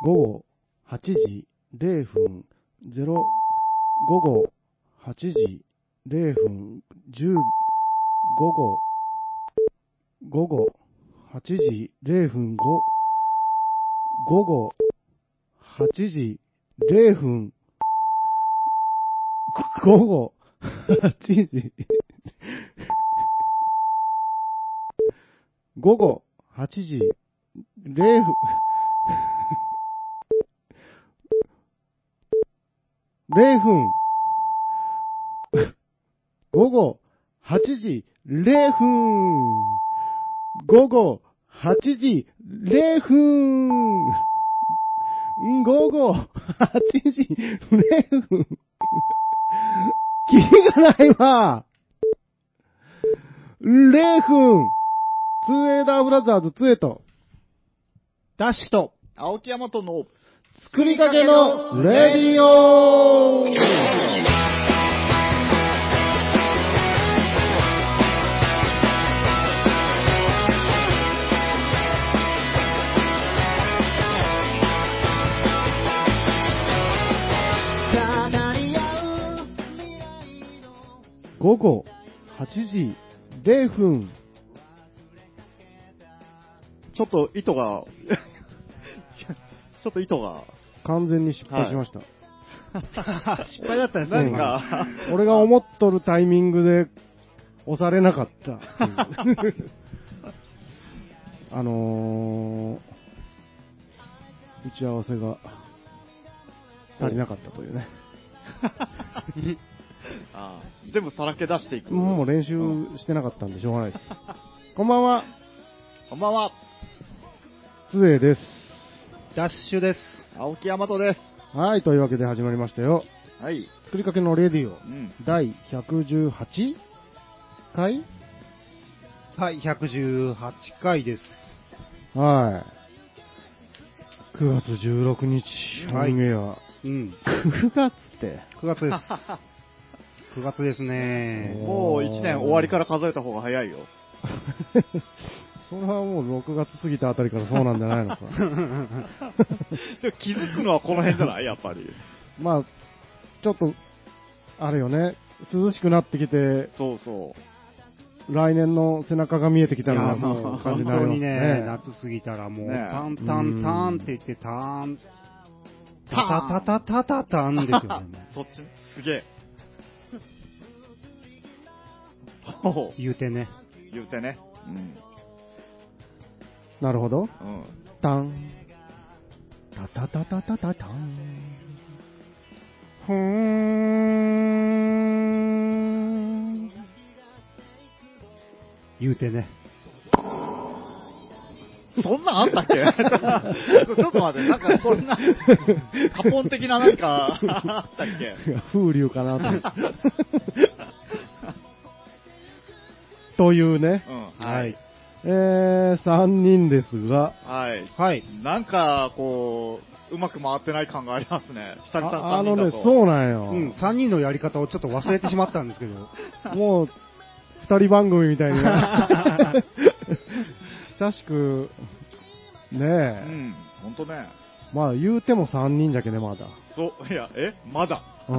午後8時0分。0、午後8時0分。10、午後、午後8時0分。5、午後8時0分、午後8時、午後8時0分、0分、午後8時。0分、午後8時。0分、午後8時。0分、キリがないわ !0 分、ツーエーダーブラザーズ2エと、ダッシュと、青木山との、作りかけのレディオ午後8時0分。ちょっと糸が、ょっと糸が、完全に失敗しました。失敗だったんです何ね。か、俺が思っとるタイミングで押されなかった。あのー、打ち合わせが足りなかったというね。あー全部さらけ出していく。もう練習してなかったんでしょうがないです。こんばんは、こんばんは、つえです。ダッシュです。青木山とです。はい、というわけで始まりましたよ。はい。作りかけのレディオう、ん。第118回？はい、118回です。はい。9月16日、はいア。うん。9月って？9月です。9月ですね。もう1年終わりから数えた方が早いよ。それはもう6月過ぎたあたりからそうなんじゃないのか。でも気づくのはこの辺じゃないやっぱり。まあ、ちょっと、あれよね、涼しくなってきて、そうそ来年の背中が見えてきたようなもう感じになります本当にねね。、夏過ぎたらもう、ねタンタンタンって言って、ターン、タタタタタタタンですよね。う。そっちすげえ。言うてね。言うてね。うん。なるほど。うん。タン。タタタタタタタン。ふーん。言うてね。そんなんあったっけ？ちょっと待って、なんかそんな、カポン的な何かあったっけ？風流かなと。というね、うん。はい。えー、3人ですが、はい。はい。なんか、こう、うまく回ってない感がありますね。久々ああのね、う。そうなんよ。うん、3人のやり方をちょっと忘れてしまったんですけど。もう、二人番組みたいにな。親しく、ねうえ、ん。ほんとね。まあ言うても3人じゃけね、まだ。そう、いや、え？まだ？うん。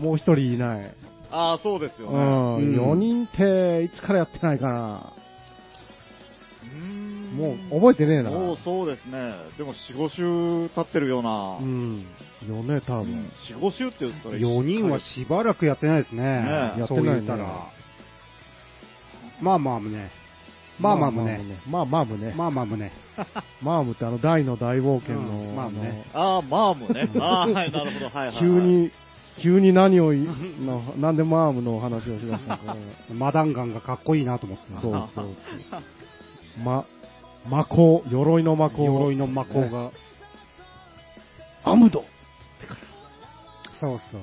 もう一人いない。ああ、そうですようね。ん。うん4人って、いつからやってないかな。もう覚えてねえな。もうそうですね。でも4、5週経ってるような。うん。よね、多分。4、5週って言ったら4人はしばらくやってないですね。ねえそう言ったら。まあまあね。まあまあもね。まあまあもね。まあまあもね。まあも ってあの大の大冒険の、うんまあねああ、マームね。ああ、はい、なるほど。はいはい、はい。急。に、急に何を なんでマームの話をしだしたのか。マダンガンがかっこいいなと思って。そうそうそう。ま、魔法、鎧の魔法。鎧の魔法ね。が。アムドそうそう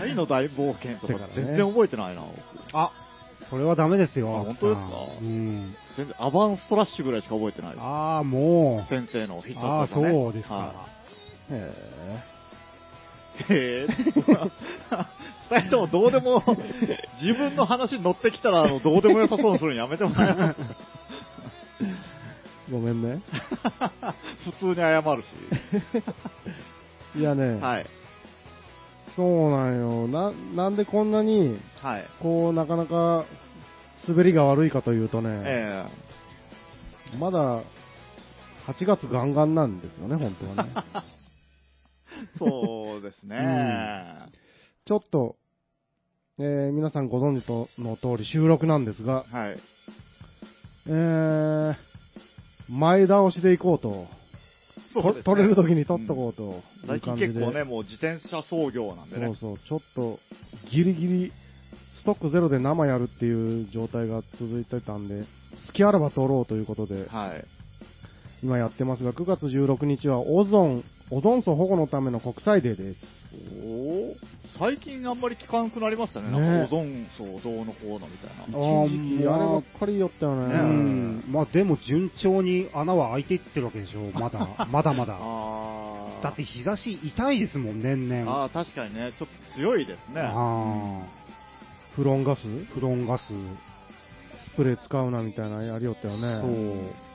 大の大冒険とか全然覚えてないな。僕そう。あ、それはダメですよ。あ本当ですか？うん。全然、アバンストラッシュぐらいしか覚えてないです。ああ、も先生の必殺う。ああ、技ね。そうですか。はへいへえ。二人ともどうでも、自分の話に乗ってきたら、あの、どうでもよさそうにするのやめてもらえますえ。ごめんね。普通に謝るし。いやね、はい。そうなんよ。な、なんでこんなに、はい。こう、なかなか、滑りが悪いかというとね、えまだ、8月ガンガンなんですよね、本当はね。え そうですね。ちょっと、えー皆さんご存知との通り収録なんですが、はい。えー、前倒しで行こうと。ねと取れる時に取っとこうという最近感じで。結構ね、もう自転車操業なんでね。そうそう、ちょっと、ギリギリ、ストックゼロで生やるっていう状態が続いてたんで、隙あらば取ろうということで、はい。今やってますが、9月16日はオゾン、オゾン層保護のための国際デーです。おー最近あんまり聞かなくなりましたね。ねなんかオゾン層どうのこうのみたいな。あー一時期あればっかりよったよね。ううんん。まあでも順調に穴は開いていってるわけでしょ。まだ、まだまだ。あーだって日差し痛いですもん、年々。あー、確かにね、ちょっと強いですね。あフロンガス？ーフロンガス。スプレー使うなみたいなやりよったよね。そう。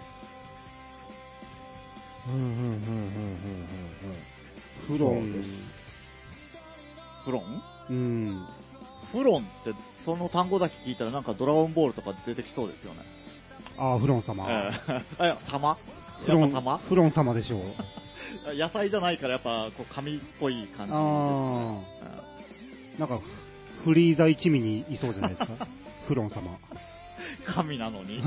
フロンです。フロンうん。フロンって、その単語だけ聞いたらなんかドラゴンボールとか出てきそうですよね。あーフロン様。ええあ、玉フロンや玉フロン様でしょう。野菜じゃないからやっぱこう紙っぽい感じですね。あなんか、フリーザ一味にいそうじゃないですか。フロン様。うん神なのに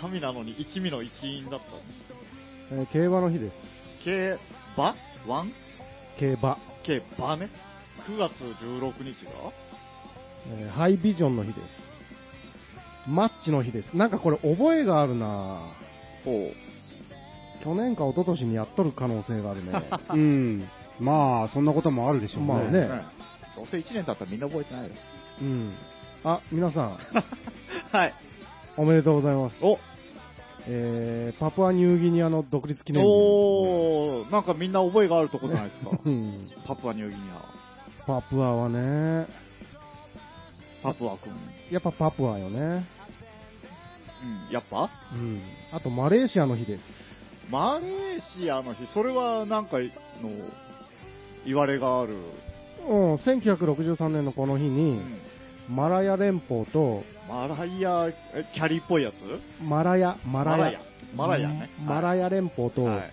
神なのに一味の一員だったんです。えー競馬の日です。競馬？ワン？競馬。競馬ね。9月16日が？えーハイビジョンの日です。マッチの日です。なんかこれ覚えがあるなほ去年か一昨年にやっとる可能性があるね。うん。まあ、そんなこともあるでしょうね。まあねどうせ1年経ったらみんな覚えてないよ。うん。あ、皆さん、はい。おめでとうございます。おえー、パプアニューギニアの独立記念日。おー、なんかみんな覚えがあるとこじゃないですか。うん。パプアニューギニパプアはね、ア。パプア君。やっぱパプアよね。うん、やっぱ？うん。あとマレーシアの日です。マレーシアの日、それはなんかの言われがある。うん、1963年のこの日うに、ん。マラヤ連邦と、マライア、えキャリーっぽいやつ？マラヤ、マラヤ、マラヤねマラヤ連邦と、は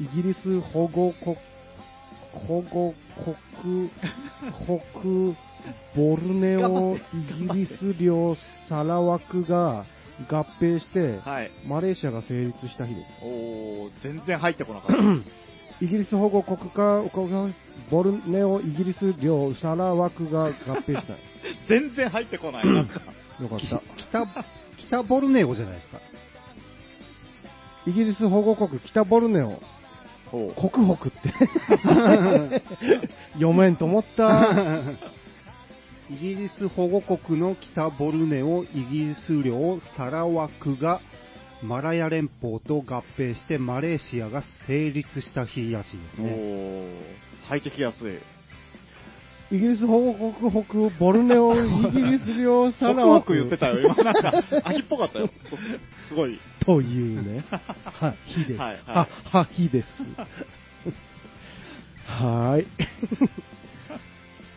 い。イギリス保護国、保護国、北ボルネオイギリス領サラワクが合併して、はい。マレーシアが成立した日です。おー、全然入ってこなかった。イギリス保護国家、ボルネオイギリス領サラワクが合併した。全然入ってこない。よかった。北、北ボルネオじゃないですか。イギリス保護国北ボルネオ。国北って。読めんと思った。イギリス保護国の北ボルネオ、イギリス領サラワクがマラヤ連邦と合併してマレーシアが成立した日らしいですおね。ー、入ってきやすい。イギリス保護国北ボルネオイギリス領サホラワク言ってたよ。今なんか、秋っぽかったよ。すごい。というね。は、日です。はいはいは、は、日です。はーい。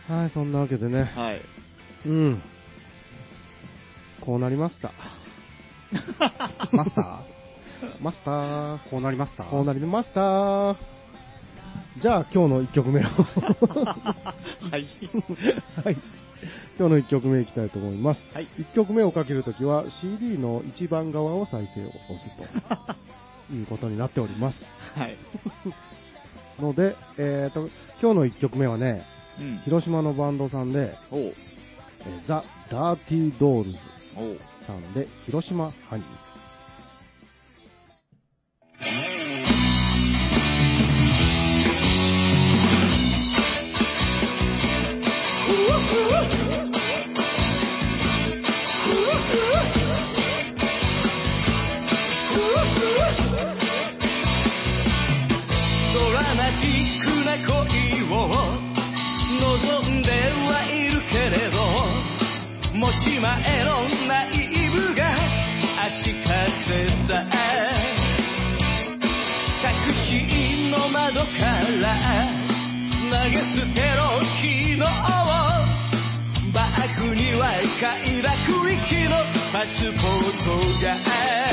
はい、そんなわけでね。はい。うん。こうなりました。マスター？マスター？こうなりました？こうなりました。じゃあ今日の1曲目を。はい。はい。今日の1曲目いきたいと思います。はい。1曲目をかけるときは CD の一番側を再生を押すということになっております。はい。ので、えーと、今日の1曲目はね、うん。広島のバンドさんで、ザ・ダーティードールズ。さんで、広島ハニー。バッグには快楽行きのパスポートがある。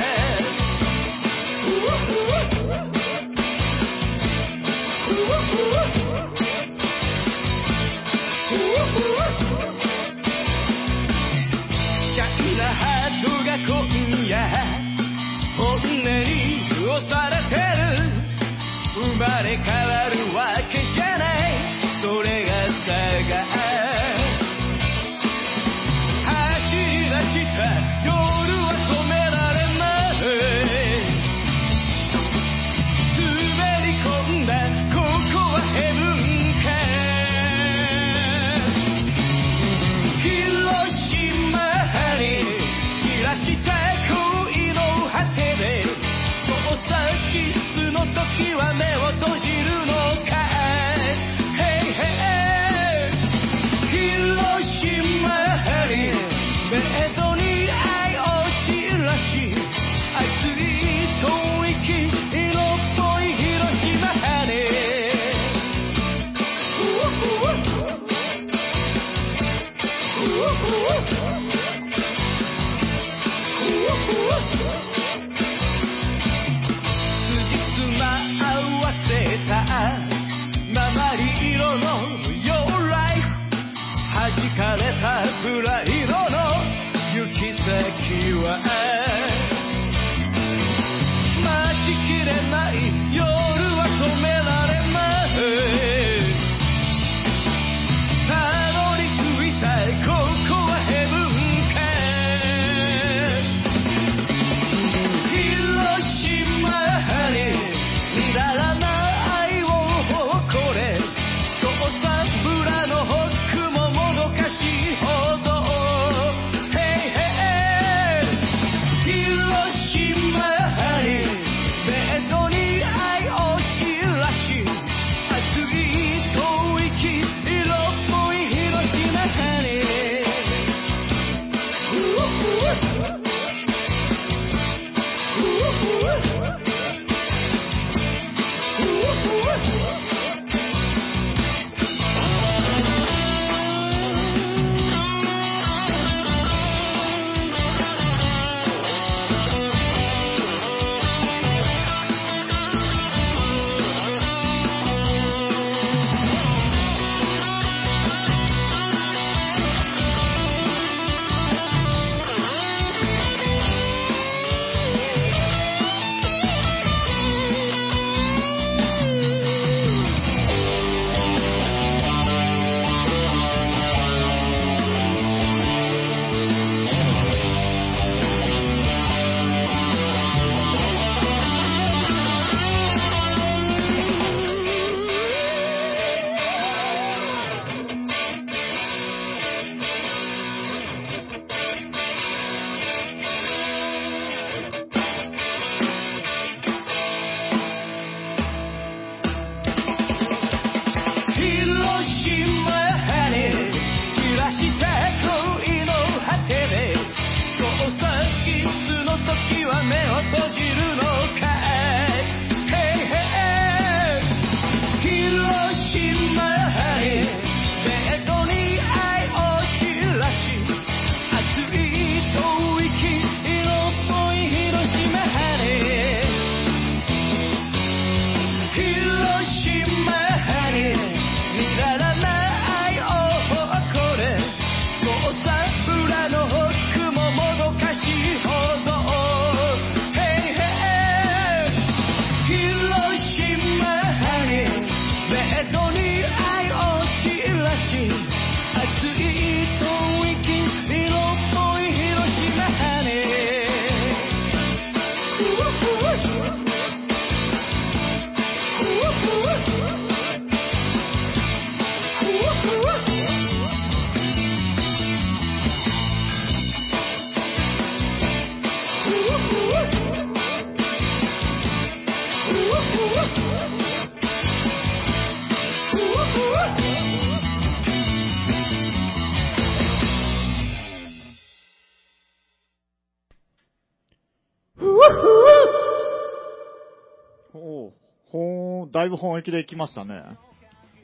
だいぶ本気で来ましたね。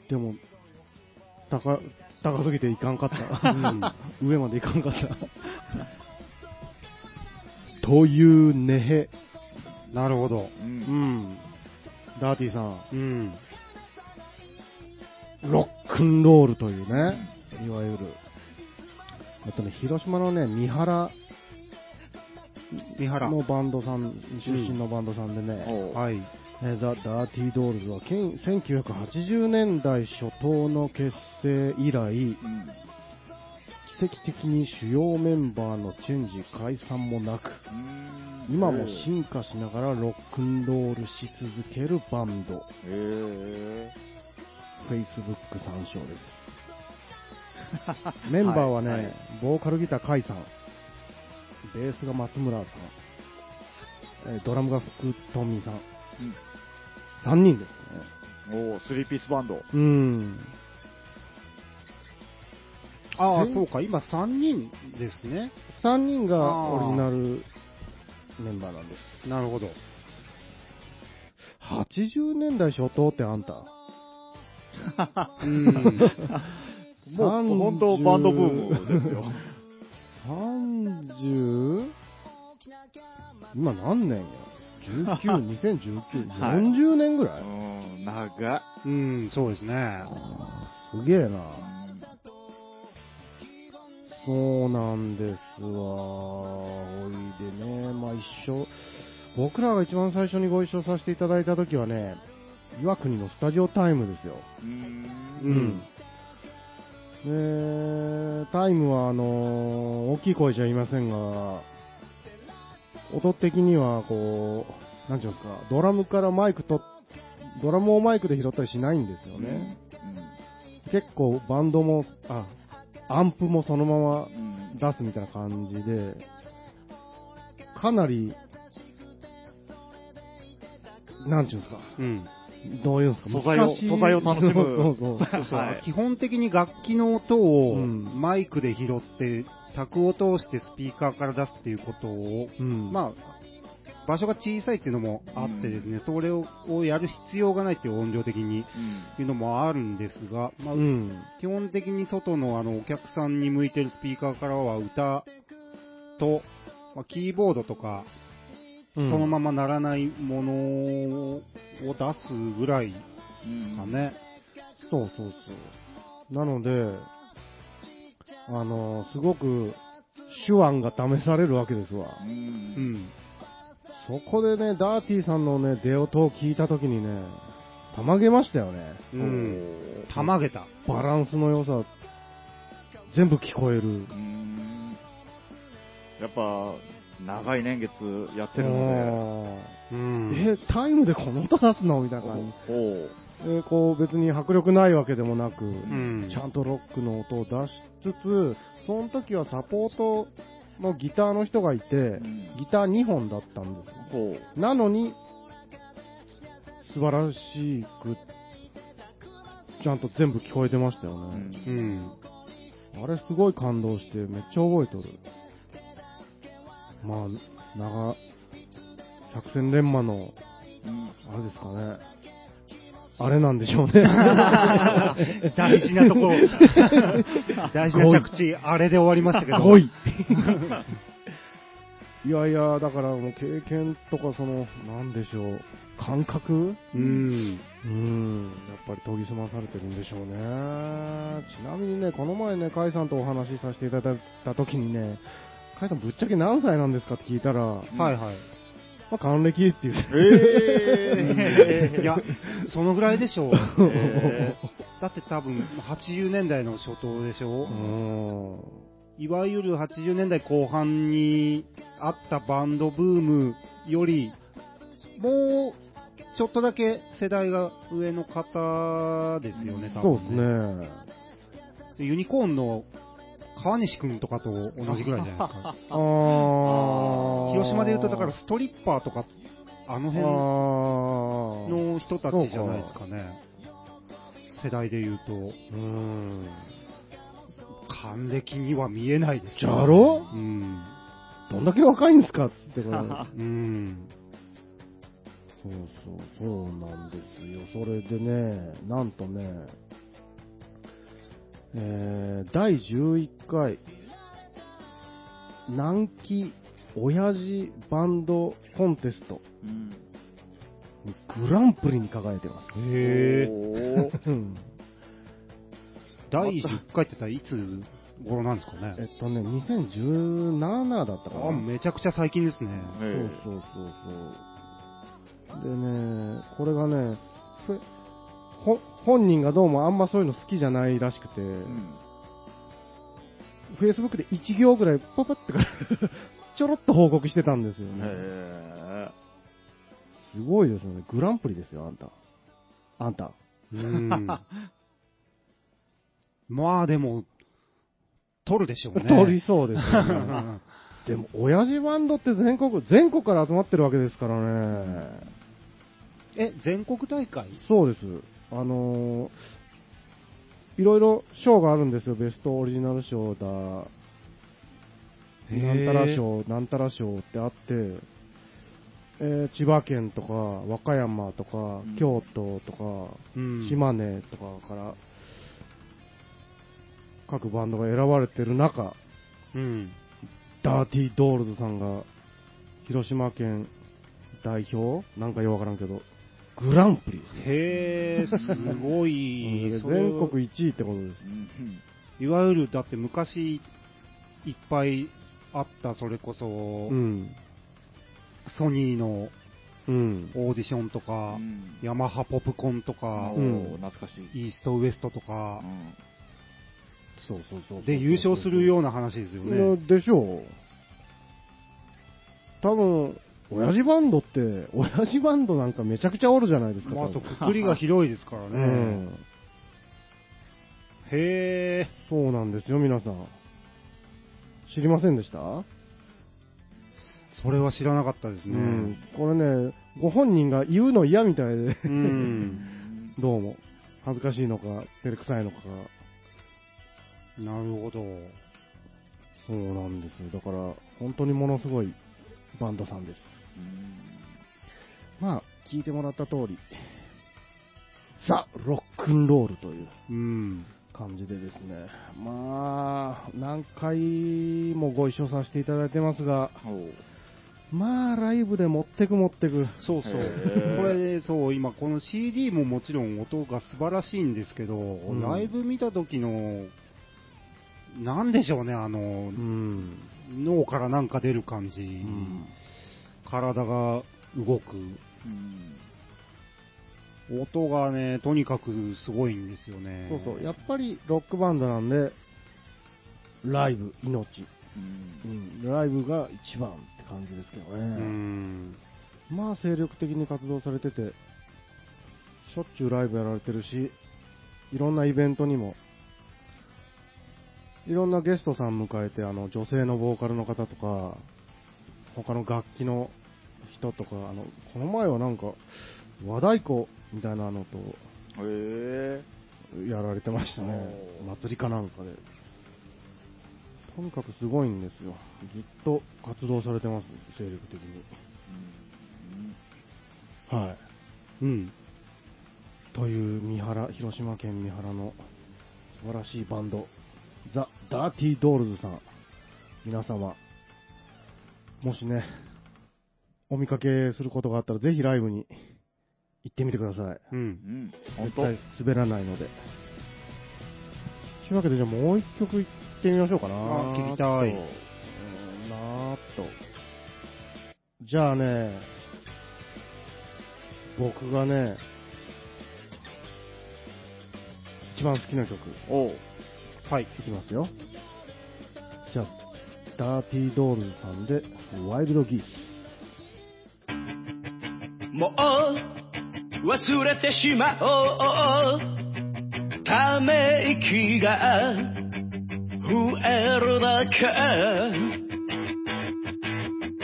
でも、高、高すぎていかんかった。上までいかんかった。というねへ。なるほど。う。うんん。ダーティさん、うん。ロックンロールというね、いわゆる。あとね、広島のね、三原三原。のバンドさん、出身のバンドさんでね、おうはい。えーザ・ダーティードールズはけん1980年代初頭の結成以来、うん。奇跡的に主要メンバーのチェンジ、解散もなく、うん。今も進化しながらロックンロールし続けるバンド、Facebook 参照です。メンバーはね、はいはい。ボーカルギター、甲斐さん、ベースが松村さん、えードラムが福富さん3人ですね。おおスリーピースバンド。うん。ああ、えそうか。今3人ですね。3人がオリジナルメンバーなんです。なるほど。80年代初頭ってあんた。うん。もう本当バンドブームですよ。30? 今何年や ?19、2019、はい40年ぐらい、うん、長っ。うん、そうですね。すげえな。そうなんですわ。おいでね、まあ一緒、僕らが一番最初にご一緒させていただいた時はね、岩国のスタジオタイムですよ。うん。うん。で、タイムは、あのー大きい声じゃ言いませんが、音的には、こう、なんていうんですか、ドラムからマイクと、ドラムをマイクで拾ったりしないんですよね。結構バンドも、あ、アンプもそのままうん。出すみたいな感じで、かなり、なんていうんですか、うん。どういうんですか、素材を素材を楽しむ。そうそうそう基本的に楽器の音をうん。マイクで拾って、卓を通してスピーカーから出すっていうことを、うん、まあ、場所が小さいっていうのもあってですね、それををやる必要がないっていう音量的にうん。いうのもあるんですが、まあうん、基本的に外のあのお客さんに向いてるスピーカーからは歌と、まあ、キーボードとか、うんそのまま鳴らないものを出すぐらいですかね。そうそうそう。なので、あの、すごく手腕が試されるわけですわ。う。うんん。そこでね、ダーティーさんのね、出音を聞いたときにね、たまげましたよね。うん。たまげた。バランスの良さ、全部聞こえる。うん。やっぱ、長い年月やってるのううんん。え、タイムでこの音出すの？みたいな感じ。で、こう別に迫力ないわけでもなく、んちゃんとロックの音を出しつつ、その時はサポートのギターの人がいて、うんギター2本だったんですよ。なのに、素晴らしく、ちゃんと全部聞こえてましたようね。うん。あれすごい感動して、めっちゃ覚えとる。まあ、長、百戦錬磨の、うんあれですかね。あれなんでしょうね。大事なところ、大事な着地、あれで終わりましたけど。ごい。いやいや、だからもう経験とか、その、なんでしょう、感覚？うん。うん、やっぱり研ぎ澄まされてるんでしょうね。ちなみにね、この前ね、甲斐さんとお話しさせていただいたときにね、甲斐さんぶっちゃけ何歳なんですかって聞いたら、まはいはい。あ、還暦っていう。ええ いや、そのぐらいでしょう。えだって多分、80年代の初頭でしょうん。いわゆる80年代後半にあったバンドブームより、もう、ちょっとだけ世代が上の方ですよね、多そう分、ですね。でユニコーンの川西くんとかと同じぐらいじゃないですか。広島で言うと、だからストリッパーとか、あの辺の人たちじゃないですかね。世代で言うと、うん。還暦には見えないですじゃろ？うん。どんだけ若いんですかってこれ うん。そうそう、そうなんですよ。それでね、なんとね、えー、第11回、南紀親父バンドコンテストうん。にグランプリに輝いてます。へえ。第10回ってたらいつ頃なんですかね？えっとね、2017だったかな。あ、めちゃくちゃ最近ですね。えそうそうそうそう。でね、これがね、本人がどうもあんまそういうの好きじゃないらしくて。フェイスブックで1行ぐらいパパってから ちょろっと報告してたんですよね。へすごいですよね。グランプリですよ、あんた。あんた。うん。まあでも、取るでしょうね。取りそうですよね。でも、親父バンドって全国、全国から集まってるわけですからね。え、全国大会？そうです。あのーいろいろ賞があるんですよ。ベストオリジナル賞だ、なんたら賞、なんたら賞ってあって、えー千葉県とか、和歌山とか、うん京都とか、うん。島根とかから、各バンドが選ばれてる中、うん。ダーティードールズさんが、広島県代表？なんかよくわからんけど、グランプリですね。へえ、すごうい。全国1位ってことです。いわゆる、だって昔、いっぱいあった、それこそ、うん。ソニーのうん。オーディションとか、うんヤマハポプコンとかお、うんー懐かしい。イーストウエストとかう、んそうそうそう。で優勝するような話ですよね。うんでしょう。多分、親父バンドって、親父バンドなんかめちゃくちゃおるじゃないですか。まあ、とくくりが広いですからね。うん。へえ、そうなんですよ、皆さん。知りませんでした、それは知らなかったですね。うん。これね、ご本人が言うの嫌みたいで、う。うんん。どうも。恥ずかしいのか、照れくさいのかが。なるほど。そうなんですよ。だから、本当にものすごいバンドさんです。まあ、聞いてもらった通り、ザ・ロックンロールといううん。感じでですね、まあ、何回もご一緒させていただいてますが、まあ、ライブで持ってく持ってく。そうそう。これ、そう、今、この CD ももちろん音が素晴らしいんですけど、んライブ見た時の、なんでしょうね、あのう、ん。脳からなんか出る感じ、うん体が動く、うん。音がね、とにかくすごいんですよね。そうそう。やっぱりロックバンドなんで、ライブ、命。うんうん。ライブが一番って感じですけどね。うん。まあ精力的に活動されてて、しょっちゅうライブやられてるし、いろんなイベントにも、いろんなゲストさん迎えて、あの、女性のボーカルの方とか、他の楽器の人とか、あの、この前はなんか、和太鼓みたいなのと。やられてましたね祭りかなんかで。とにかくすごいんですよ。ずっと活動されてます、精力的に。はい。うん。という三原、広島県三原の素晴らしいバンド、ザ・ダーティードールズさん。皆様、もしね、お見かけすることがあったらぜひライブに行ってみてください。う。うんん。本当絶対滑らないので。というわけで、じゃあもう一曲行ってみましょうかな。あ聞きたいとうんなーっと。じゃあね、僕がね、一番好きな曲、おう。はい。いきますよ。じゃあ、ダーティードールズさんで、ワイルドギース。もう忘れてしまおう。ため息が。増えるだけ。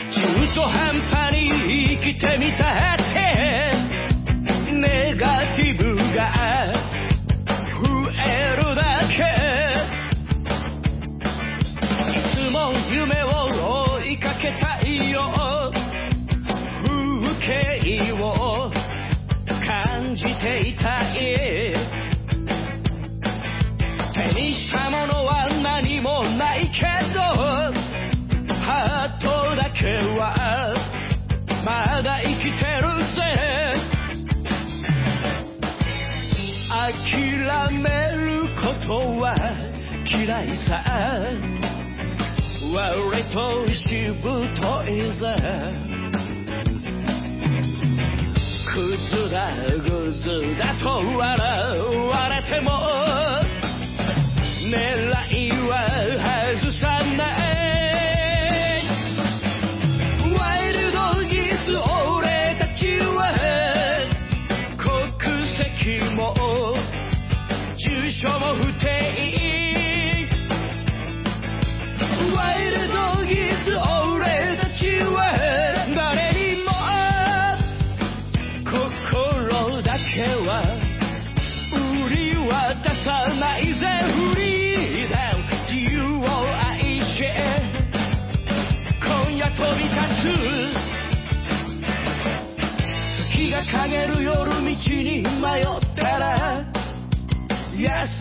中途半端に生きてみたって。ネガティブが。ていたい手にしたものは何もないけどハートだけはまだ生きてるぜ諦めることは嫌いさ。割としぶといぜくずらズだと笑われても狙い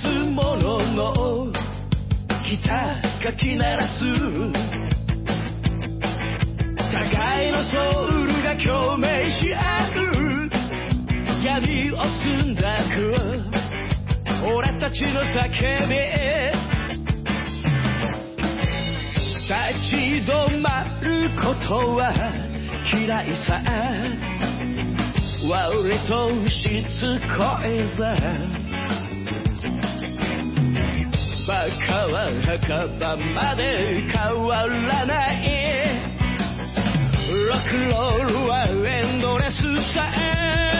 安物のギターがき鳴らす互いのソウルが共鳴し合う闇を澄んだく俺たちの叫び立ち止まることは嫌いさ割としつこいぜ。バカは墓場まで変わらない。ロックロールはエンドレスさえ。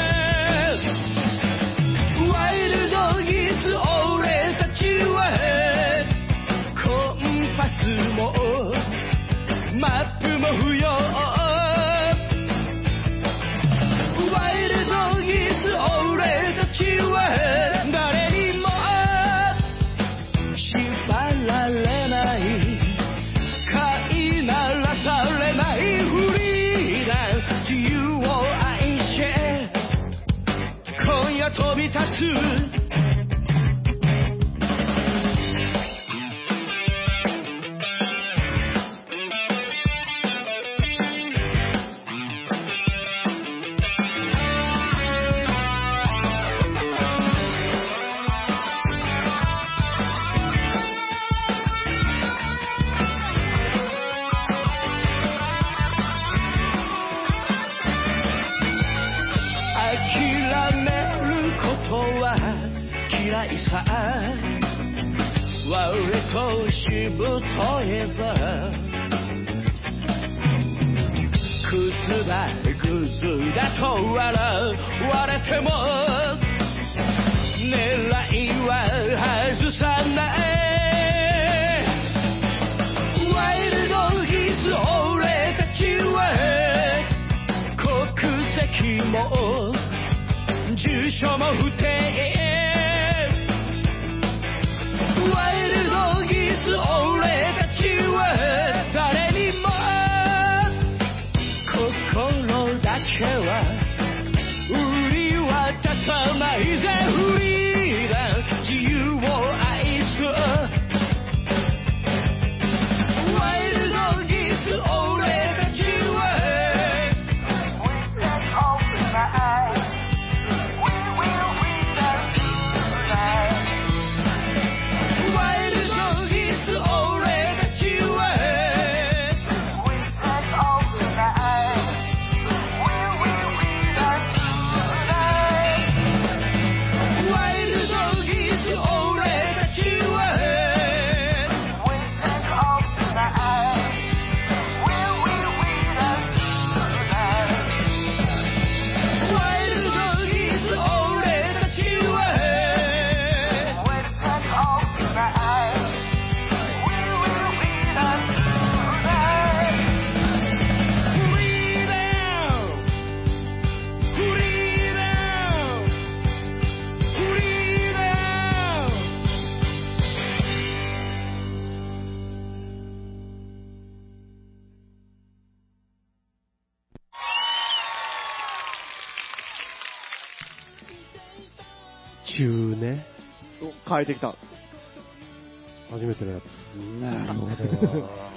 ことは嫌いさ。割としぶといぜクズだグズだと笑われても。狙いは外さない。ワイルドギス俺たちは。国籍も所も不定中ね。お変えてきた。初めてのやつ。なるほ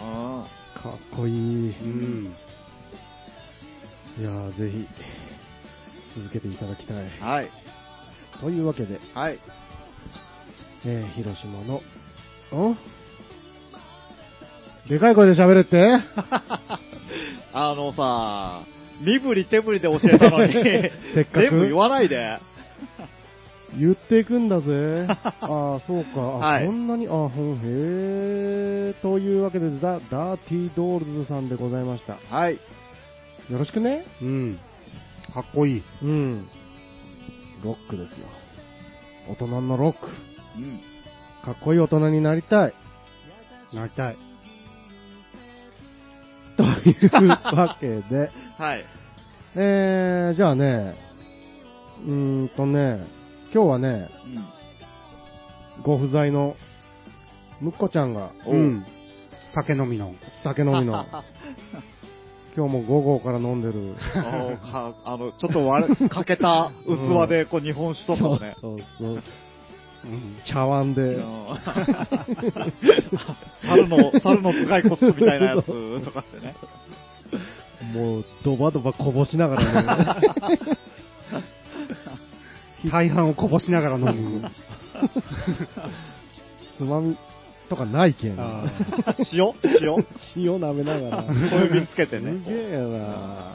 あかっこいい。うん。いやー、ぜひ、続けていただきたい。ーはい。というわけで、はい。えー、広島の、ん？でかい声で喋れって？あのさ、身振り手振りで教えたのに、せっかく全部言わないで。言っていくんだぜ。ああ、そうか。あはいこんなに、あほん、へー。というわけで、ザ・ダーティードールズさんでございました。はい。よろしくね。うん。かっこいい。うん。ロックですよ。大人のロック。うん。かっこいい大人になりたい。なりたい。というわけで、はい。えー、じゃあね、うーんとね、今日はね、うん。ご不在の、むっこちゃんがおうん。酒飲みの。酒飲みの、今日も午後から飲んでる。ああの、ちょっと割れ かけた器で、こう、日本酒とかをね。そうそううん。茶碗で、うん 猿の、猿の頭蓋骨みたいなやつとかってね。もうドバドバこぼしながらね、大半をこぼしながら飲む。つまみとかないけん。あ 塩？塩？塩舐めながら。小指つけてすね。げえな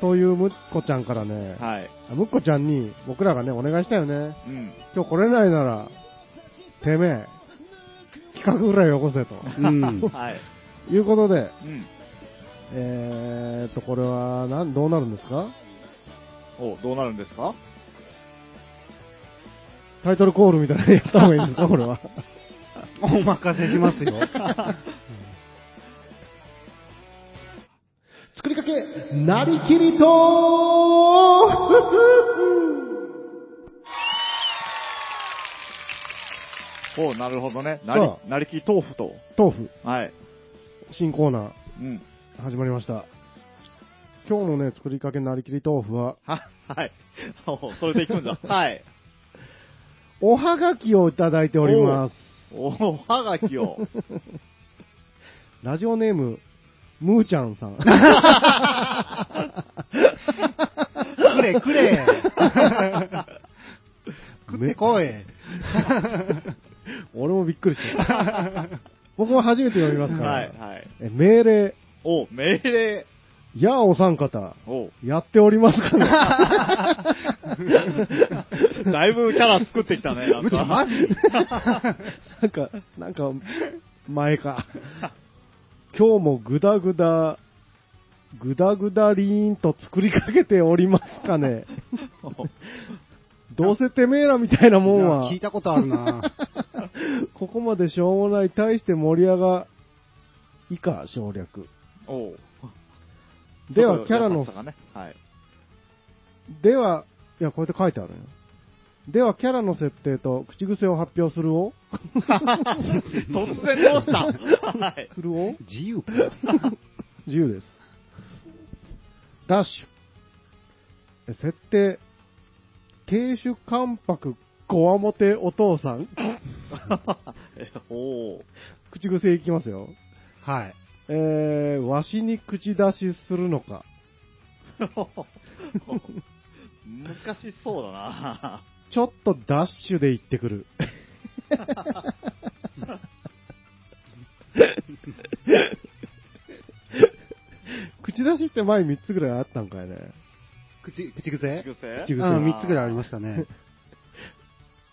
そういうむっこちゃんからね、はい。あむっこちゃんに僕らがね、お願いしたよね。うん。今日来れないなら、てめえ、企画ぐらいよこせと。うん。はい。いうことで、うん。えーっと、これは、なん、どうなるんですか？おどうなるんですか？タイトルコールみたいなのやった方がいいんですかこれは。お任せしますよ。作りかけ、なりきりと おなるほどね。なさり、なりき豆腐と。豆腐、はい。新コーナー、うん。始まりました。今日のね、作りかけなりきり豆腐は、は、はい。おそれで行くんだ。はい。おはがきをいただいております。お、はがきを。ラジオネーム、むーちゃんさん。くれくれ。食ってこい。俺もびっくりした。僕も初めて読みますから。はい、はい。え命令、お、命令。やあお三方、おやっておりますかねだいぶキャラ作ってきたね、なんか。マジ？なんか、なんか、前か。今日もぐだぐだ、ぐだぐだりーんと作りかけておりますかね。どうせてめえらみたいなもんは聞い、たことあるな。ここまでしょうもない、大して盛り上が、以下省略。おうでは、キャラのね。はい。では、いや、こうやって書いてあるよ。では、キャラの設定と口癖を発表するを 突然どうした？はい。するを自由か。自由です。ダッシュ。え設定。亭主関白、こわもてお父さん。口癖いきますよ。はい。えー、わしに口出しするのか。難しそうだなちょっとダッシュで行ってくる。口出しって前3つぐらいあったんかいね。口、口癖？口癖？口癖うん、3つぐらいありましたね。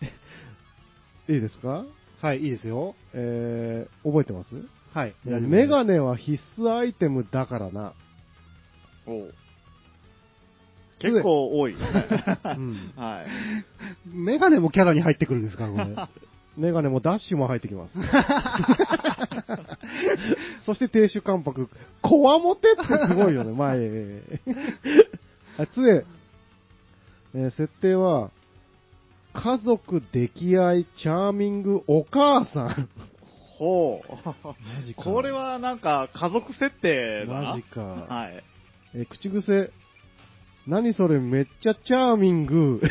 いいですか？はい、いいですよ。えー、覚えてます？はい。メガネは必須アイテムだからな。おう結構多い、ね。うん。はい。メガネもキャラに入ってくるんですか、これ。メガネもダッシュも入ってきます。そして亭主関白、こわもてってすごいよね、前。あ、つえ、えー設定は、家族溺愛チャーミングお母さん。ほう。マジかこれはなんか家族設定だな。マジか。はい。えー口癖、何それめっちゃチャーミング。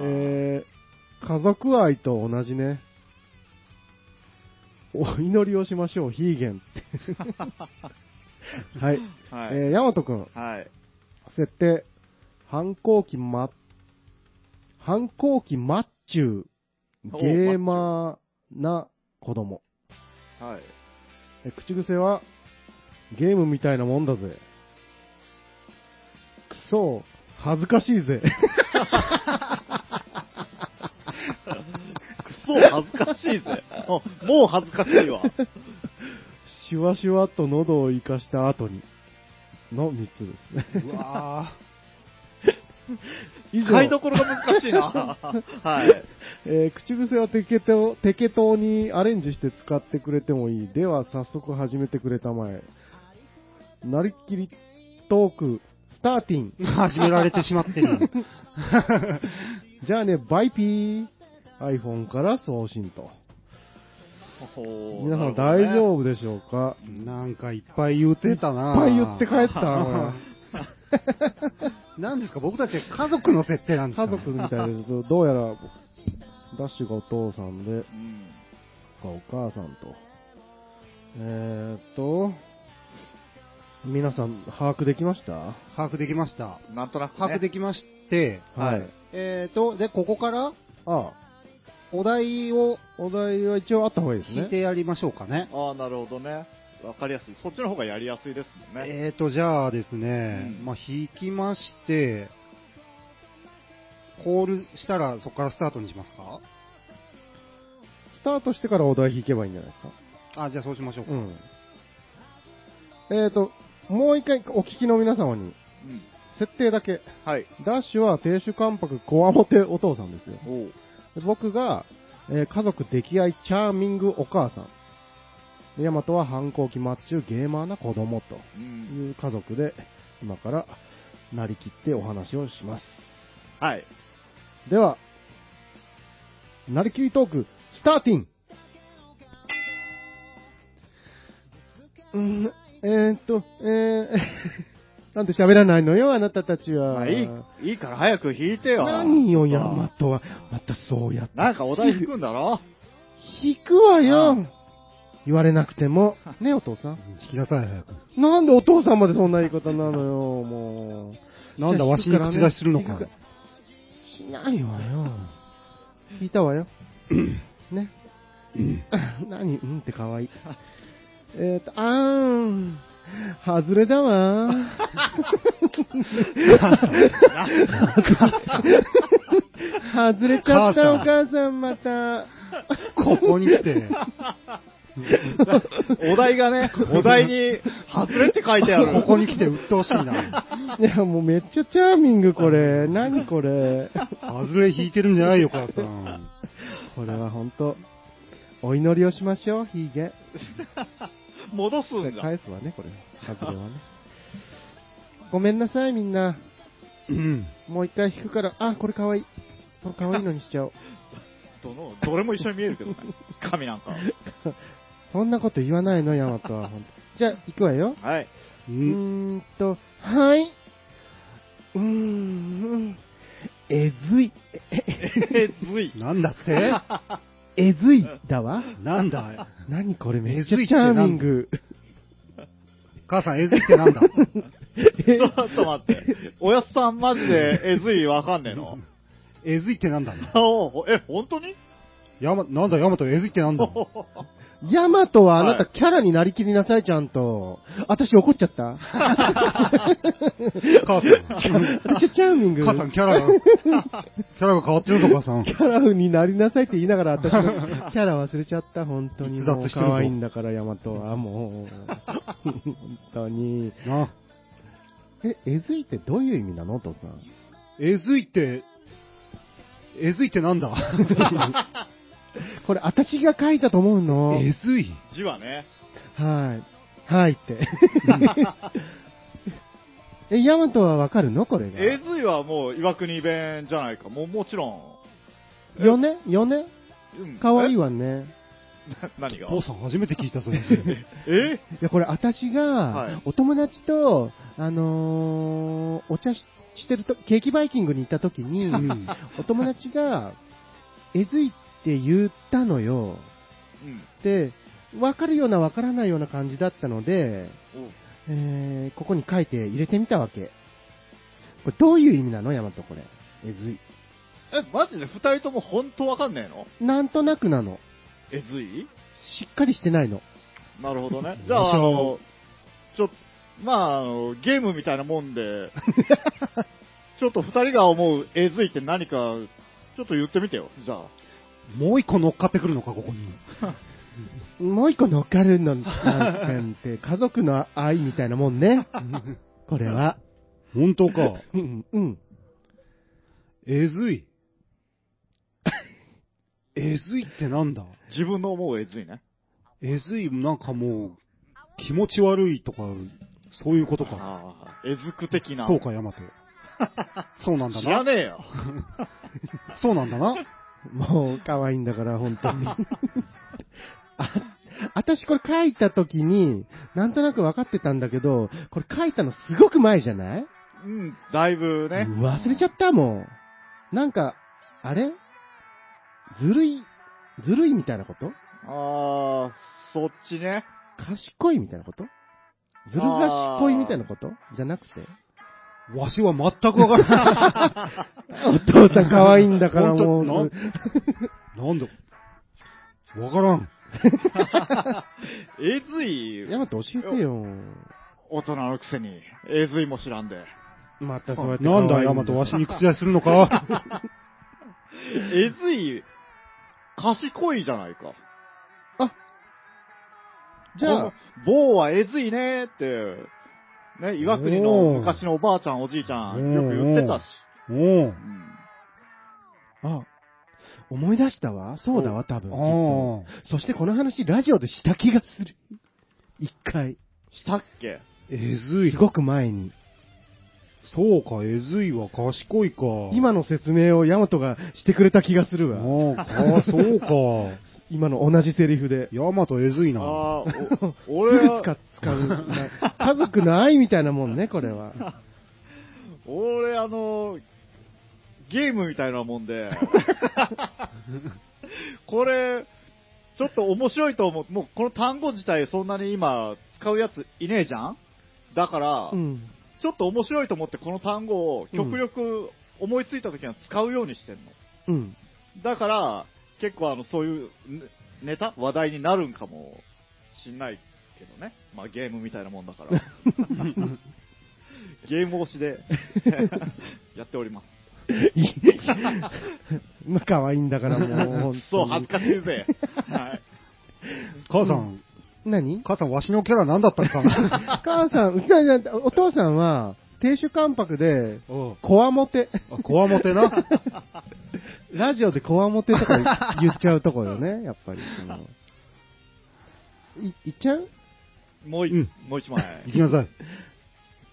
えー家族愛と同じね。お祈りをしましょう、ヒーゲン。はい。はい。えー、ヤマトくん、はい。設定、反抗期ま、反抗期マッチュー、おゲーマーな子供。はい。え口癖は、ゲームみたいなもんだぜ。くそ、恥ずかしいぜ。くそ恥ずかしいぜ。もうもう恥ずかしいわ。シュワシュワっと喉を生かした後に、の3つですね。うわ 以使いどころが難しいな。はい。えー口癖は適当適当にアレンジして使ってくれてもいい。では、早速始めてくれたまえ。なりっきりトーク、スターティン。ー始められてしまってる。じゃあね、バイピー。iPhone から送信と。皆さん大丈夫でしょうか？なんかいっぱい言ってたな。いっぱい言って帰ったな、何ですか？僕たち家族の設定なんです。か、家族みたいですどうやら、ダッシュがお父さんで、うん。がお母さんと。えーっと、皆さん、把握できました？把握できました。なんとなく、ね。把握できまして、はい。えーと、で、ここからあお題をお題は一応あった方がいいです聞いね。てやりましょうかね。ああ、なるほどね。わかりやすい。そっちの方がやりやすいですもんね。えーと、じゃあですね、うんまあ、引きまして、コールしたらそこからスタートにしますか？スタートしてからお題引けばいいんじゃないですか？あ、じゃあそうしましょうか。うん。えーと、もう一回お聞きの皆様に、うん。設定だけ。はい。ダッシュは亭主関白こわもてお父さんですよ。僕が、えー家族溺愛チャーミングお母さん。でヤマトは反抗期マッチュゲーマーな子供とうん。いう家族で、今からなりきってお話をします。はい。では、なりきりトーク、スターティンうん、えー、っと、えー、なんで喋らないのよ、あなたたちは。まあいい、いいから早く弾いてよ。何よ、ヤマトは。またそうやって。なんかお題弾くんだろ？引くわあよ。言われなくても。ね、お父さん。引きなさい、早く。なんでお父さんまでそんな言い方なのよ、もう。なんだ、わしに口出しするのかしないわよ。引いたわよ。ね。何うんって可愛い。えっと、あーん。外れだわ。外れちゃった、お母さんまた。ここに来て、お題がね、お題に、外れって書いてある。ここに来て鬱陶しいな。いや、もうめっちゃチャーミング、これ。何これ。外れ引いてるんじゃないよ、母さん。これは本当お祈りをしましょう、ヒーゲ。戻すんだ。返すわね、これ。外れはね。ごめんなさい、みんな。うん。もう一回引くから、あ、これかわいい。これかわいいのにしちゃおう。どの、どれも一緒に見えるけどね。神なんか。そんなこと言わないの、ヤマトは。じゃあ、行くわよ。はい。う。うんーんと、はい。うーん、えずい。えずい。なんだって？えずいだわ。なんだ？何これめっちゃチャーミング。母さん、えずいってなんだ？え？ちょっと待って。おやすさんマジでえずいわかんねえの？えずいってなんだ？え、本当に？やま、なんだ、ヤマト、えずいってなんだ？ヤマトはあなたはいキャラになりきりなさい、ちゃんと。私怒っちゃった母さん。私はチャーミング。母さん、キャラが、キャラが変わってるぞ、母さんキ。ャラになりなさいって言いながら私の キャラ忘れちゃった、本当に。もう可愛いんだから、ヤマトは。もう。本当に。な。え、えずいってどういう意味なのお父さん？えずいって、えずいってなんだ？これ、私が書いたと思うの？えずい字はね。はい。はいって。え、ヤマトはわかるの？これが。えずいはもう岩国弁じゃないか。もうもちろん。よね？よね？うんかわいいわ。わね。な何が？父さん初めて聞いたぞ、え？いや、これ私はいが、お友達と、あのーお茶ししてると、ケーキバイキングに行った時に、うんお友達が、えずいって言ったのよ。うん。で、わかるようなわからないような感じだったので、おえー、ここに書いて入れてみたわけ。これどういう意味なの？ヤマトこれ。えずい。え、マジで？二人とも本当わかんねえの？なんとなくなの。えずい？しっかりしてないの。なるほどね。じゃあ、あの、ちょ、まあ、あの、ゲームみたいなもんで、ちょっと二人が思うえずいって何か、ちょっと言ってみてよ、じゃあ。もう一個乗っかってくるのか、ここに。もう一個乗っかるのなんて、家族の愛みたいなもんね。これは。本当か。うん、うん。えずい。えずいってなんだ？自分の思うえずいね。えずい、なんかもう、気持ち悪いとか、そういうことか。ああ、えずく的な。そうか、ヤマト。そうなんだな。知らねえよ。そうなんだな。もう、可愛いんだから、本当に。あ、私これ書いた時に、なんとなく分かってたんだけど、これ書いたのすごく前じゃない？うん、だいぶね。忘れちゃったもん。なんか、あれ？ずるい、ずるいみたいなこと？ああ、そっちね。賢いみたいなことずる賢いみたいなことじゃなくてわしは全くわからない。お父さん可愛いんだからもう。なんなんだ？わからん。えずい、ヤマト教えてよ。大人のくせに、えずいも知らんで。またそうやってなんだ、ヤマト、わしに口出しするのか？えずい、賢いじゃないか。じゃあ、某はえずいねって、ね、岩国の昔のおばあちゃん、おじいちゃん、よく言ってたし。おううんあ、思い出したわ。そうだわ、多分。そしてこの話、ラジオでした気がする。一回。したっけ？えずいす。ごく前に。そうか、えずいは賢いか。今の説明をヤマトがしてくれた気がするわ。ああ、かそうか。今の同じセリフで。ヤマトえずいな。ああ、お 俺は、使使う。家族の愛みたいなもんね、これは。俺、あの、ゲームみたいなもんで、これ、ちょっと面白いと思う。もうこの単語自体そんなに今使うやついねえじゃん？だから、うん。ちょっと面白いと思ってこの単語を極力思いついた時は使うようにしてんの。うん。だから、結構あの、そういうネネタ話題になるんかもしんないけどね。まあゲームみたいなもんだから。ゲーム推しで やっております。いいまあ、可愛いんだからもう、本当にそう、恥ずかしいぜ。はい。母さん、何？母さん、わしのキャラ何だったのかな？母さん、うちなお父さんは、亭主関白で、こわもて。あこわもてな。ラジオでこわもてとか言っちゃうとこよね、やっぱり。そのい、言っちゃう？もうい、うんもう一枚。行きなさい。言っ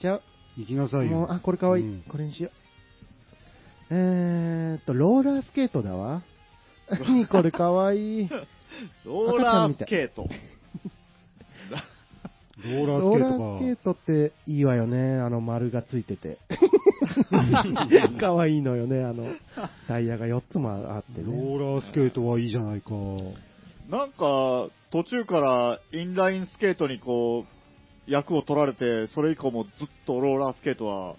ちゃう？行きなさいよ。もう、あ、これかわいい。うんこれにしよう。えーっと、ローラースケートだわ。何これかわいい。ローラースケート。ローラローラースケートースケートっていいわよね。あの丸がついてて。かわいいのよね。あの、タイヤが4つもあってロね。ーラースケートはいいじゃないか。なんか、途中からインラインスケートにこう、役を取られて、それ以降もずっとローラースケートは、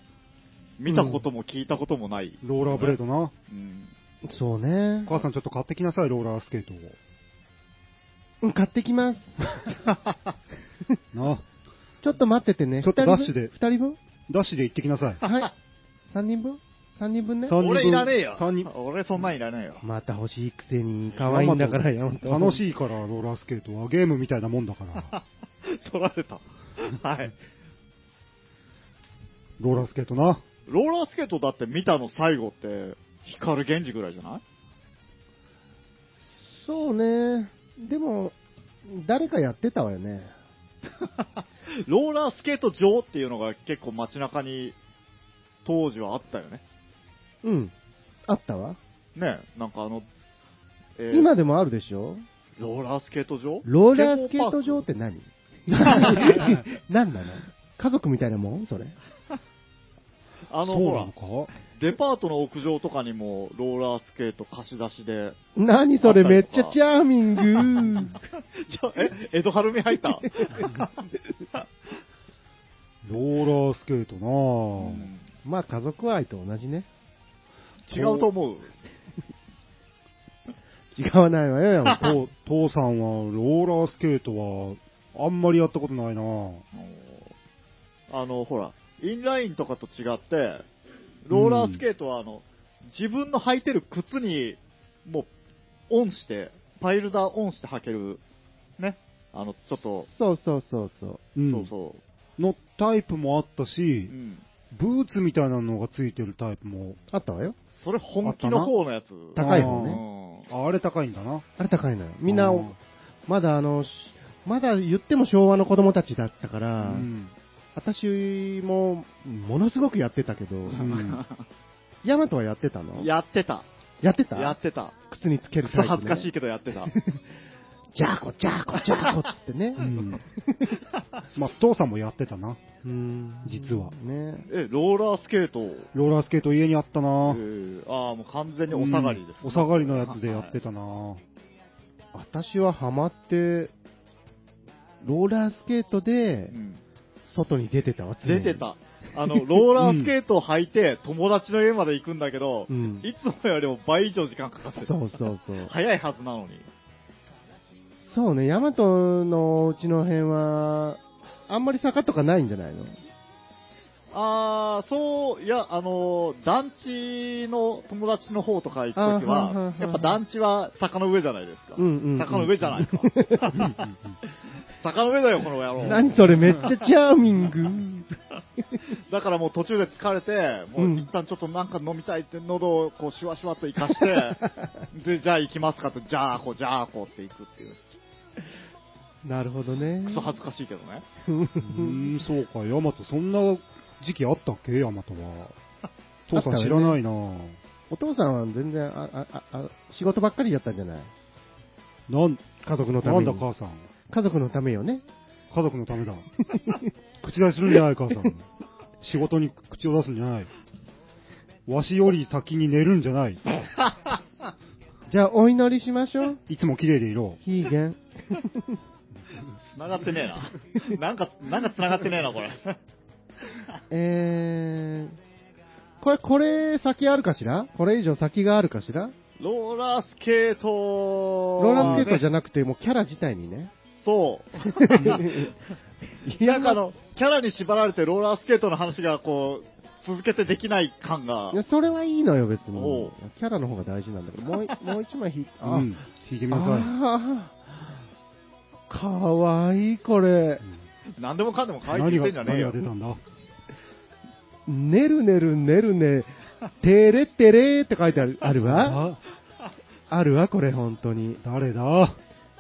見たことも聞いたこともない。ローラーブレードな。うん。そうね。母さんちょっと買ってきなさい、ローラースケートを。うん買ってきます。な。ちょっと待っててね。ちょっとダッシュで2人分？ダッシュで行ってきなさい。はい。3人分 ?3 人分ね。三人分俺いらねえよ。三人俺そんなんいらねえよ。また欲しいくせに、可愛いんだから、やめ楽い。しいから、ローラースケートは。ゲームみたいなもんだから。取られた。はい。ローラースケートな。ローラースケートだって見たの最後って、光源氏ぐらいじゃない？そうね。でも、誰かやってたわよね。ローラースケート場っていうのが結構街中に当時はあったよね。うん。あったわ。ねなんかあの、えー今でもあるでしょ？ローラースケート場？ローラースケート場って何？何なの？家族みたいなもん？それ。あの、ほら、デパートの屋上とかにもローラースケート貸し出しで。何それめっちゃチャーミング。え、江戸晴美入った？ローラースケートなぁ。まあ家族愛と同じね。違うと思う。違わないわよ、父父さんはローラースケートはあんまりやったことないなぁ。あの、ほら、インラインとかと違って、ローラースケートはあの、自分の履いてる靴に、もう、オンして、パイルダーオンして履ける、ね。あの、ちょっと、そうそうそうそう。うんそうそのタイプもあったう。うし、ん。ブーツみたいなのがついてるタイプも、あったわよ。それ本気の方のやつ。高い方ね。ね。ああれ高いんだな。あれ高いのよ。みんなまだあの、しまだ言っても昭和の子供たちだったかうら、ん。私も、ものすごくやってたけど、うんヤマトはやってたの？やってた。やってた？やってた。靴につけるタイプ、ね。恥ずかしいけどやってた。ジャーコ、ジャーコ、ジャーコっつってね。うん。まあ、父さんもやってたな。うん実はねえ、ローラースケート。ローラースケート家にあったえなーああ、もう完全にお下がりです、うんお下がりのやつでやってたな私はハマって、ローラースケートでう、ん外に出てたわ、常に出て。た。あの、ローラースケートを履いて、友達の家まで行くんだけど、うん。いつもよりも倍以上時間かかってる。そうそうそう。早いはずなのに。そうね、ヤマトのうちの辺は、あんまり坂とかないんじゃないの？あー、そう、いや、あの、団地の友達の方とか行くときはやっぱ団地は坂の上じゃないですか。うんうんうん坂の上じゃないか。坂の上だよ、この野郎。何それめっちゃチャーミング。だからもう途中で疲れて、もう一旦ちょっとなんか飲みたいって喉をこうシュワシュワっと生かして、で、じゃあ行きますかと、じゃあこ、じゃあこって行くっていう。なるほどね。クソ恥ずかしいけどね。うーん、そうか、ヤマト、そんな時期あったっけ？ヤマトは。父さん知らないなお父さんは全然ああああ仕事ばっかりやったんじゃない？なん、家族のために。なんだ母さん？家族のためよね。家族のためだ。口出しするんじゃない、母さん。仕事に口を出すんじゃない。わしより先に寝るんじゃない。じゃあお祈りしましょう。いつも綺麗でいろ。ヒーゲン。繋がってねえな。なんか、なんか繋がってねえな、これ。えー、これ、これ先あるかしら？これ以上先があるかしら？ローラースケートローラースケートじゃゃなくて、もうキャラ自体にね。そう。なんかあの、キャラに縛られてローラースケートの話がこう、続けてできない感がい。や、それはいいのよ、別おにう。キャラの方が大事なんだけど、もうい、もう一枚引いて、あ、うん。弾いてみなさい。かわいい、これ。何でもかんでも可愛いって言ってんじゃねえよ何が。出たんだ？ねるねるねるね、てれってれーって書いてあるあるわ？ああるわ、これ、本当に。誰だ？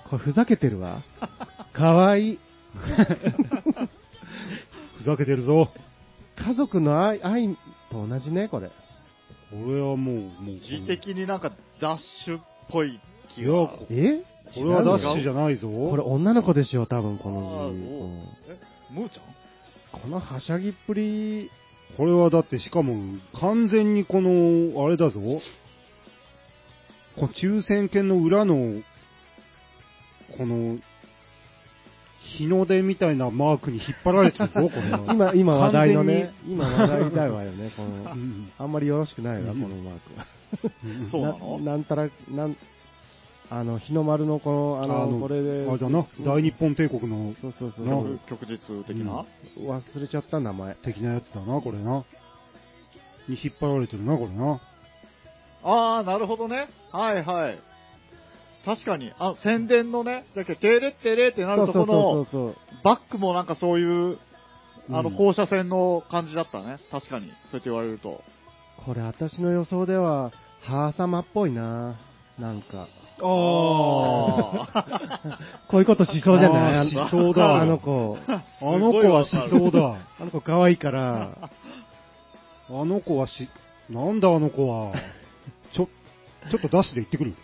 これ、ふざけてるわ。かわいい。ふざけてるぞ。家族の愛愛と同じね、これ。これはもう、もう。自的になんかダッシュっぽい気が。こえ？これはダッシュじゃないぞ。よこれ、女の子でしょ、多分、こあのー字。え、ムーちゃん？このはしゃぎっぷり、これはだってしかも完全にこの、あれだぞ。この抽選券の裏の、この、日の出みたいなマークに引っ張られてるぞ、これは。今、今話題のね完、今話題だわよね、こうの、んあんまりよろしくないわ、うんこのマークは。うんそうなのなんたら、なん、あの、日の丸のこの、あの、あのこれで、あれだな、大日本帝国のそうそうそう。な曲曲実的な、忘れちゃった名前。的なやつだな、これな。に引っ張られてるな、これな。ああ、なるほどね。はいはい。確かに。あ、宣伝のね、だけど、てれってれってなるとこそうそうそうの。バックもなんかそういう、あの、うん放射線の感じだったね。確かに。そうやって言われると。これ私の予想では、ハーサマっぽいななんか。ああ。こういうことしそうじゃない？しそうだあの子。あの子はしそうだ。あの子可愛いから。あの子はし、なんだあの子は。ちょ、ちょっとダッシュで行ってくる。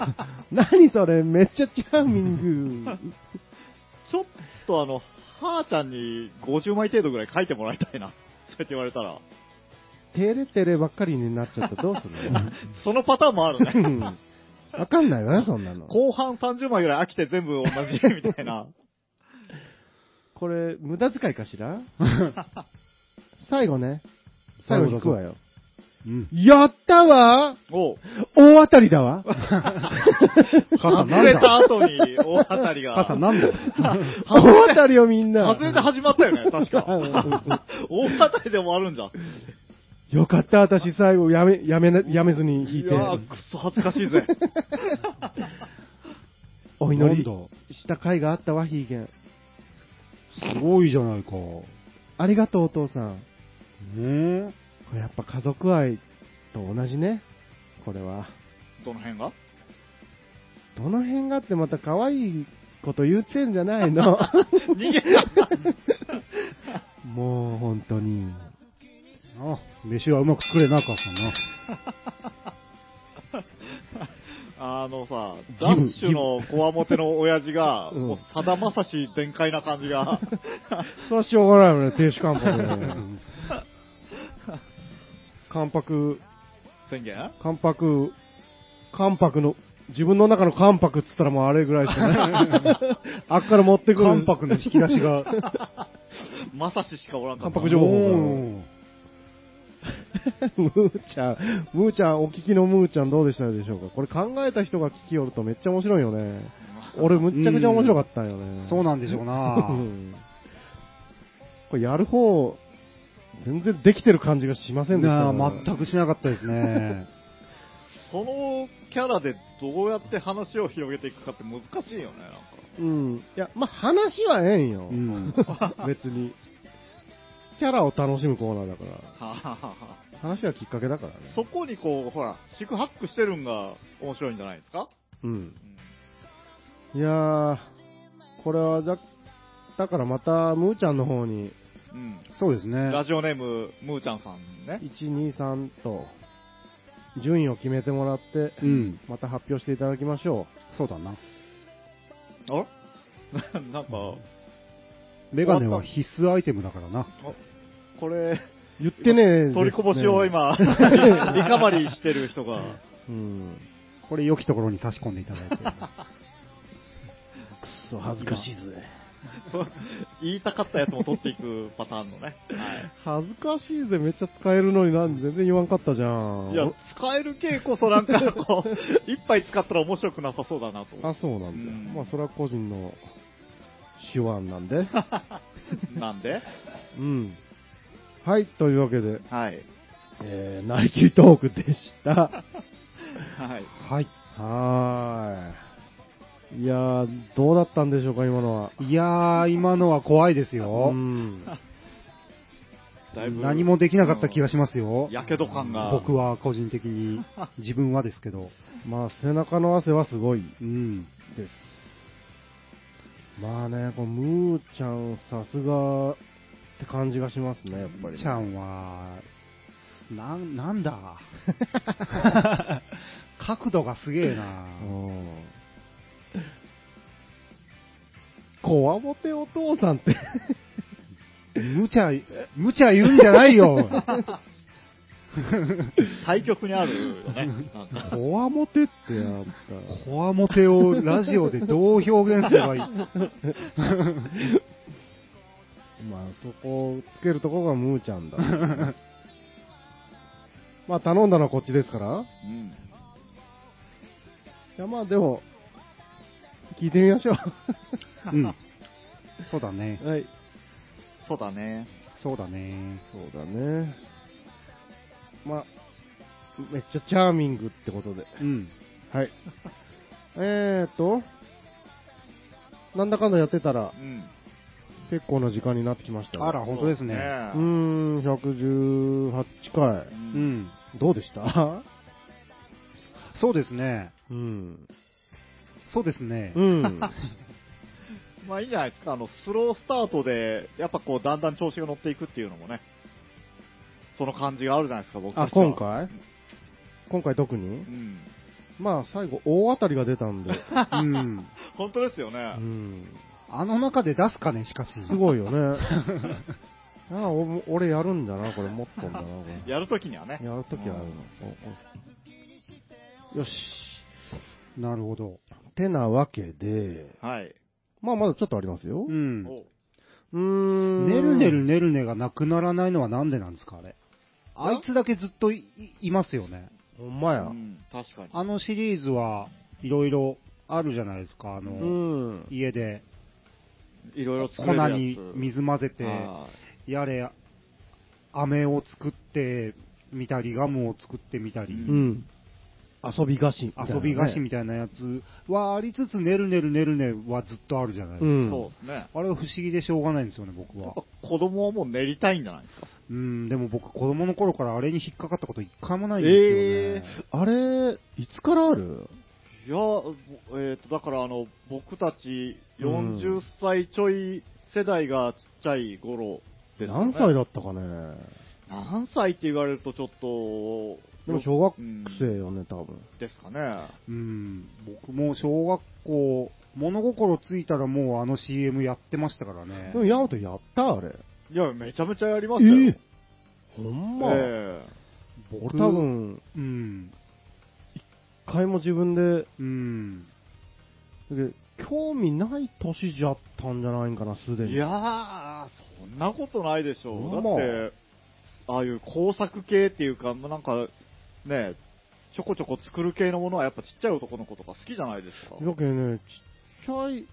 何それ？めっちゃチャーミング。ちょっとあの、はーちゃんに50枚程度ぐらい書いてもらいたいな。そうやって言われたら。テレテレばっかりになっちゃったらどうするの？そのパターンもあるね。う んわかんないわね、そんなの。後半30枚ぐらい飽きて全部同じみたいな。これ、無駄遣いかしら？最後ね。最後引くわよ。うん。やったわおう大当たりだわ傘 外れた後に大当たりが。傘なんだよ。大当たりよ、みんな。外れて始まったよね、確か。大当たりでもあるんじゃん。よかった、私最後やめ、やめな、やめずに引いて。いやー、くっそ恥ずかしいぜ。お祈りした甲斐があったわ、ヒーゲン。すごいじゃないか。ありがとう、お父さん。ねえ。これやっぱ家族愛と同じね。これは。どの辺が？どの辺がってまた可愛いこと言ってんじゃないの？逃げた。もう本当に。あ、飯はうまく作れなかったな。あのさ、ダッシュのこわもての親父が、うんもうさだまさし全開な感じが、それはしょうがないよね、停止関白で。関白、宣言？関白、関白の、自分の中の関白っつったらもうあれぐらいしかない。あっから持ってくる。関白の引き出しが。まさししかおらんかった。関白情報お ムーちゃん、ムーちゃん、お聞きのムーちゃんどうでしたでしょうか？これ考えた人が聞きよるとめっちゃ面白いよね。俺むっちゃくちゃ面白かったんよね。そうなんでしょうな。う んこれやる方、全然できてる感じがしませんでしたよなあ全くしなかったですね。そのキャラでどうやって話を広げていくかって難しいよね、なんか。うん。いや、まあ、話はええんよ。うん。別に。キャラを楽しむコーナーだから。はははは話はきっかけだからね。そこにこう、ほら、四苦八苦してるんが面白いんじゃないですか、うん。いやー、これはじゃ、だからまた、ムーちゃんの方に、うん。そうですね。ラジオネーム、ムーちゃんさんね。1、2、3と、順位を決めてもらって、うん。また発表していただきましょそうだな。あ なんか、メガネは必須アイテムだからな。これ、う。言ってね取りこぼしを今、リカバリーしてる人が、うん。これ良きところに差し込んでいただいて。くっそ、恥ずかしいぜ。言いたかったやつも取っていくパターンのね。はい恥ずかしいぜ、めっちゃ使えるのになんで全然言わんかったじゃん。いや、使える系こそなんかこう、一杯使ったら面白くなさそうだなと。あ、そうなんだまあ、それは個人の手腕なんで。なんで？うん。はい、というわけで、はい。えー、ナイキートークでした。はい。はい。はーい。いやー、どうだったんでしょうか、今のは。いやー、今のは怖いですうよ。ん。だいぶ何もできなかった気がしますよ。やけど感が。僕は個人的に、自分はですけど。まあ、背中の汗はすごいうん。です。まあね、こうムーちゃん、さすがって感じがしますね、やっぱり、ちゃんは、な、なんだ？角度がすげえなうん。こわもてお父さんって、無茶、無茶言うんじゃないよ。対極にあるよね。こわもてってやっこわもてをラジオでどう表現すればいい？た。まあ、そこをつけるとこがムーちゃんだ。まあ、頼んだのはこっちですから。いうん。や、まあでも、聞いてみましょうん。そうだね。う。はい。そうだね。そうだね。そうだね。まあ、めっちゃチャーミングってことで。うん。はい。えーと、なんだかんだやってたらう、ん。結構な時間になってきましたねあら、本当ですね。うーん、118回。う。うんん。どうでした？そうですね。うん。そうですね。うん。まあいいんじゃないですか。あの、スロースタートで、やっぱこう、だんだん調子が乗っていくっていうのもね、その感じがあるじゃないですか、僕あ、たちは今回？今回特に？うん。まあ、最後、大当たりが出たんで。うん。本当ですようね。ん。あの中で出すかね、しかし。すごいよね。あお俺やるんだな、これ、持っとんだな、これ。やるときにはね。やるときはあるの。よし。なるほど。てなわけで、はい。まあまだちょっとありますよ。う。うんおーん。ねるねるねるねがなくならないのはなんでなんですか、あれ。あ？いつだけずっといいますよね。ほんまや。うん、確かに。あのシリーズはいろいろあるじゃないですか、あの、うん。家でいろいろ作粉れるやつに水混ぜて、はやれ、飴を作ってみたり、ガムを作ってみたり、ううん。遊び菓子みたいなね。遊び菓子みたいなやつはありつつ、ねるねるねるねはずっとあるじゃないですか。うんい。そうですね。あれは不思議でしょうがないんですよね、僕はやっぱ。子供はもう練りたいんじゃないですか？うん、でも僕、子供の頃からあれに引っかかったこと一回もないんですよね。あれ、いつからある？いや、えっ、と、だからあの、僕たちうん40歳ちょい世代がちっちゃい頃ですよね。何歳だったかね。何歳って言われるとちょっと、でも小学うん生よね、多分。ですかね。うん、僕も小学校、物心ついたらもうあの CM やってましたからねで。もヤマトやったあれ。いや、めちゃめちゃやりましたよ。えほんま。え俺多分、うん、一回も自分で、うん、で興味ない年じゃったんじゃないんかな、すでに。えいやー、そんなことないでしょう。だって、ああいう工作系っていうか、なんか、ね、ちょこちょこ作る系のものはやっぱちっちゃい男の子とか好きじゃないですか。だけどね、ちっちゃい、ちっ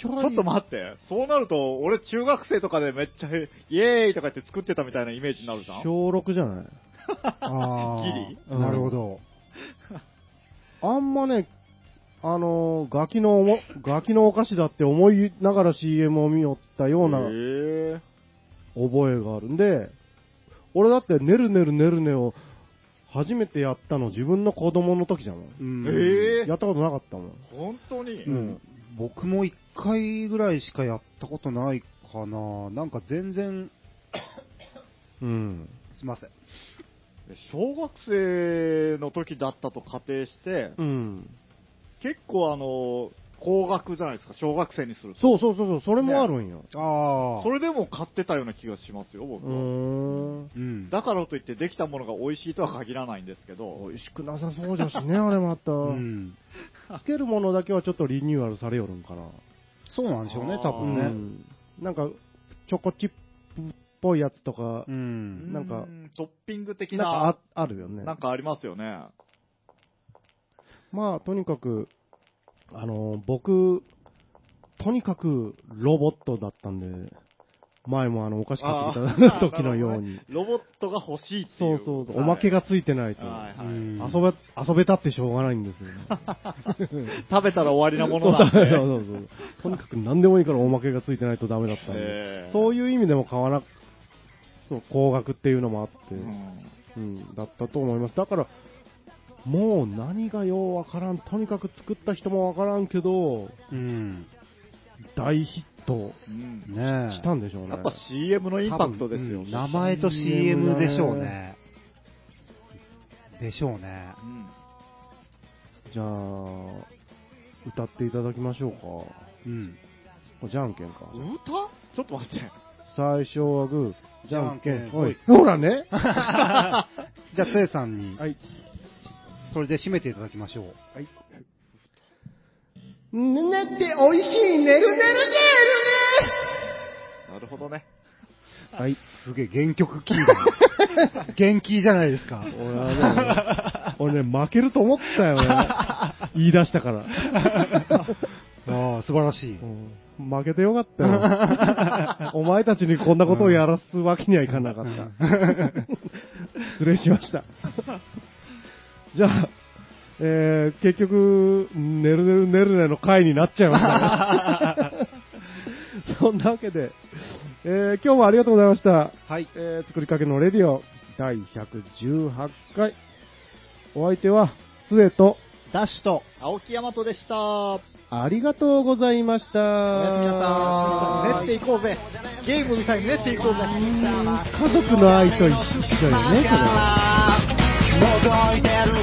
ちゃい。ちょっと待って、そうなると、俺中学生とかでめっちゃ、イエーイとか言って作ってたみたいなイメージになるじゃん小6じゃない？あギーなるほど。あんまね、あのーガキのおも、ガキのお菓子だって思いながら CM を見よったようなへ覚えがあるんで、俺だってねるねるねるねを初めてやったの自分の子供の時じゃん。うんええやったことなかったもん。ー、本当に、うん僕も一回ぐらいしかやったことないかな。なんか全然、うん。すいません。小学生の時だったと仮定して、うん。結構あの、高額じゃないですか、小学生にすると。そうそうそうそう、それもあるんよ。ああ。それでも買ってたような気がしますよ、僕は。ん。うん。だからといってできたものが美味しいとは限らないんですけど、美味しくなさそうじゃしね、あれまた。うん。つけるものだけはちょっとリニューアルされよるんかな。そうなんでしょうね、多分ね。うん。なんか、チョコチップっぽいやつとかう、ん。なんかうトッピング的なんな、かああるよね。なんかありますよね。まあ、とにかく、あの、僕、とにかくロボットだったんで、前もあの、お菓子買ってきた時のように。ロボットが欲しいってそいうう。そうそう、おまけがついてないと。はいはいうん遊べ、遊べたってしょうがないんですよね。食べたら終わりなもそうそうのなんで。そうそう。とにかく何でもいいからおまけがついてないとダメだったんで。えーそういう意味でも買わな、そう、高額っていうのもあって、ううんん、だったと思います。だから、もう何がようわからん、とにかく作った人もわからんけど、うん。大ヒットうんねえ。したんでしょうね。やっぱ CM のインパクトですよ。うん名前と CM でしょうね。でしょうね。うんじゃあ、歌っていただきましょうか。うん。じゃんけんか。歌？ちょっと待って。最初はグー、じゃんけん、ほい。ほらね。じゃあ、つえさんに、はい。それで締めていただきましょう。はい。ねっておいしい、ねるねるなるほどね。はい。すげえ原曲キーだね。元気じゃないですか。俺はね、俺ね、負けると思ったよね。言い出したから。ああ、素晴らしい。うん負けてよかったよ。お前たちにこんなことをやらすわけにはいかなかった。失礼しました。じゃあ、えー、結局、ねるねるねるねの回になっちゃいましたね。そんなわけで、えー、今日もありがとうございました。はい。えー、作りかけのレディオ第118回。お相手は、杖と、ダッシュと、青木大和でした。おありがとうございました。やすみなさん。練っていこうぜ。ゲームみたいに練っていこうぜ。家族の愛と一緒よね、それは。覗いてる